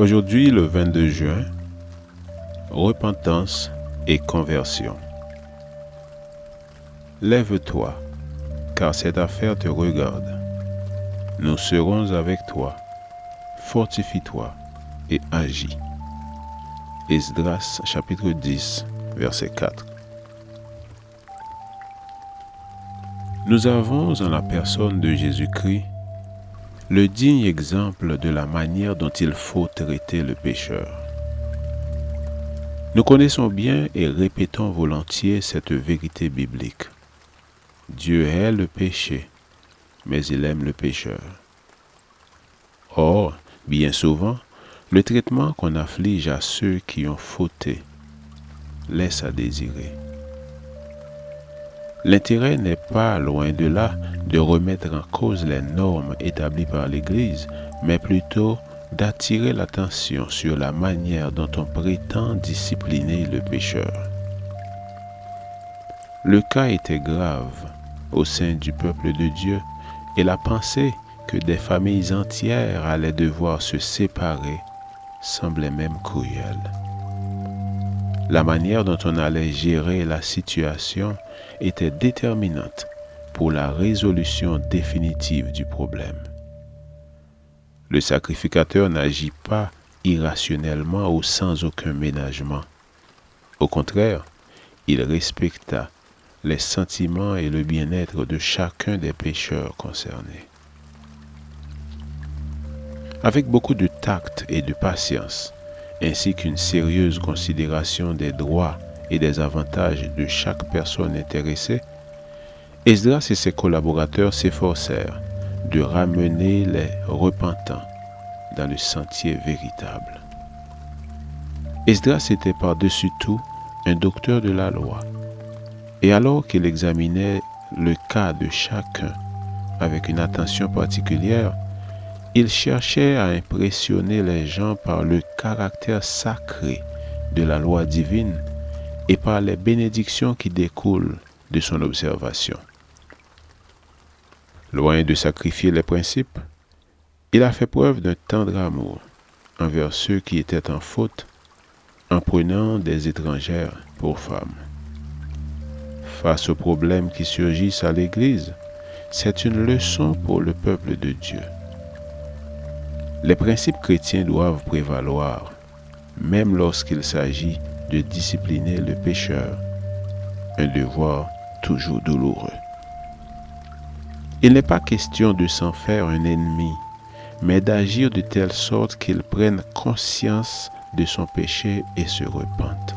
Aujourd'hui, le 22 juin, repentance et conversion. Lève-toi, car cette affaire te regarde. Nous serons avec toi. Fortifie-toi et agis. Esdras chapitre 10, verset 4. Nous avons en la personne de Jésus-Christ le digne exemple de la manière dont il faut traiter le pécheur. Nous connaissons bien et répétons volontiers cette vérité biblique. Dieu hait le péché, mais il aime le pécheur. Or, bien souvent, le traitement qu'on afflige à ceux qui ont fauté laisse à désirer. L'intérêt n'est pas, loin de là, de remettre en cause les normes établies par l'Église, mais plutôt d'attirer l'attention sur la manière dont on prétend discipliner le pécheur. Le cas était grave au sein du peuple de Dieu et la pensée que des familles entières allaient devoir se séparer semblait même cruelle. La manière dont on allait gérer la situation était déterminante pour la résolution définitive du problème. Le sacrificateur n'agit pas irrationnellement ou sans aucun ménagement. Au contraire, il respecta les sentiments et le bien-être de chacun des pécheurs concernés. Avec beaucoup de tact et de patience, ainsi qu'une sérieuse considération des droits et des avantages de chaque personne intéressée, Esdras et ses collaborateurs s'efforcèrent de ramener les repentants dans le sentier véritable. Esdras était par-dessus tout un docteur de la loi, et alors qu'il examinait le cas de chacun avec une attention particulière, il cherchait à impressionner les gens par le caractère sacré de la loi divine et par les bénédictions qui découlent de son observation. Loin de sacrifier les principes, il a fait preuve d'un tendre amour envers ceux qui étaient en faute en prenant des étrangères pour femmes. Face aux problèmes qui surgissent à l'Église, c'est une leçon pour le peuple de Dieu. Les principes chrétiens doivent prévaloir, même lorsqu'il s'agit de discipliner le pécheur, un devoir toujours douloureux. Il n'est pas question de s'en faire un ennemi, mais d'agir de telle sorte qu'il prenne conscience de son péché et se repente.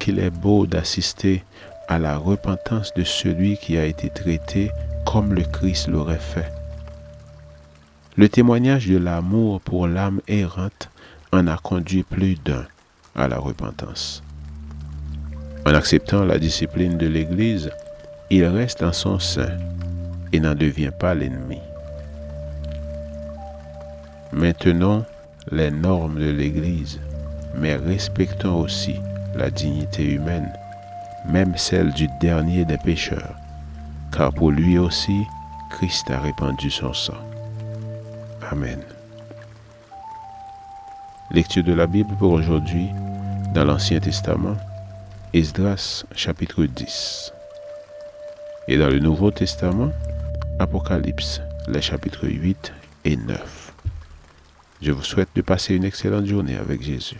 Qu'il est beau d'assister à la repentance de celui qui a été traité comme le Christ l'aurait fait. Le témoignage de l'amour pour l'âme errante en a conduit plus d'un à la repentance. En acceptant la discipline de l'Église, il reste en son sein et n'en devient pas l'ennemi. Maintenons les normes de l'Église, mais respectons aussi la dignité humaine, même celle du dernier des pécheurs, car pour lui aussi, Christ a répandu son sang. Amen. Lecture de la Bible pour aujourd'hui dans l'Ancien Testament, Esdras chapitre 10. Et dans le Nouveau Testament, Apocalypse, les chapitres 8 et 9. Je vous souhaite de passer une excellente journée avec Jésus.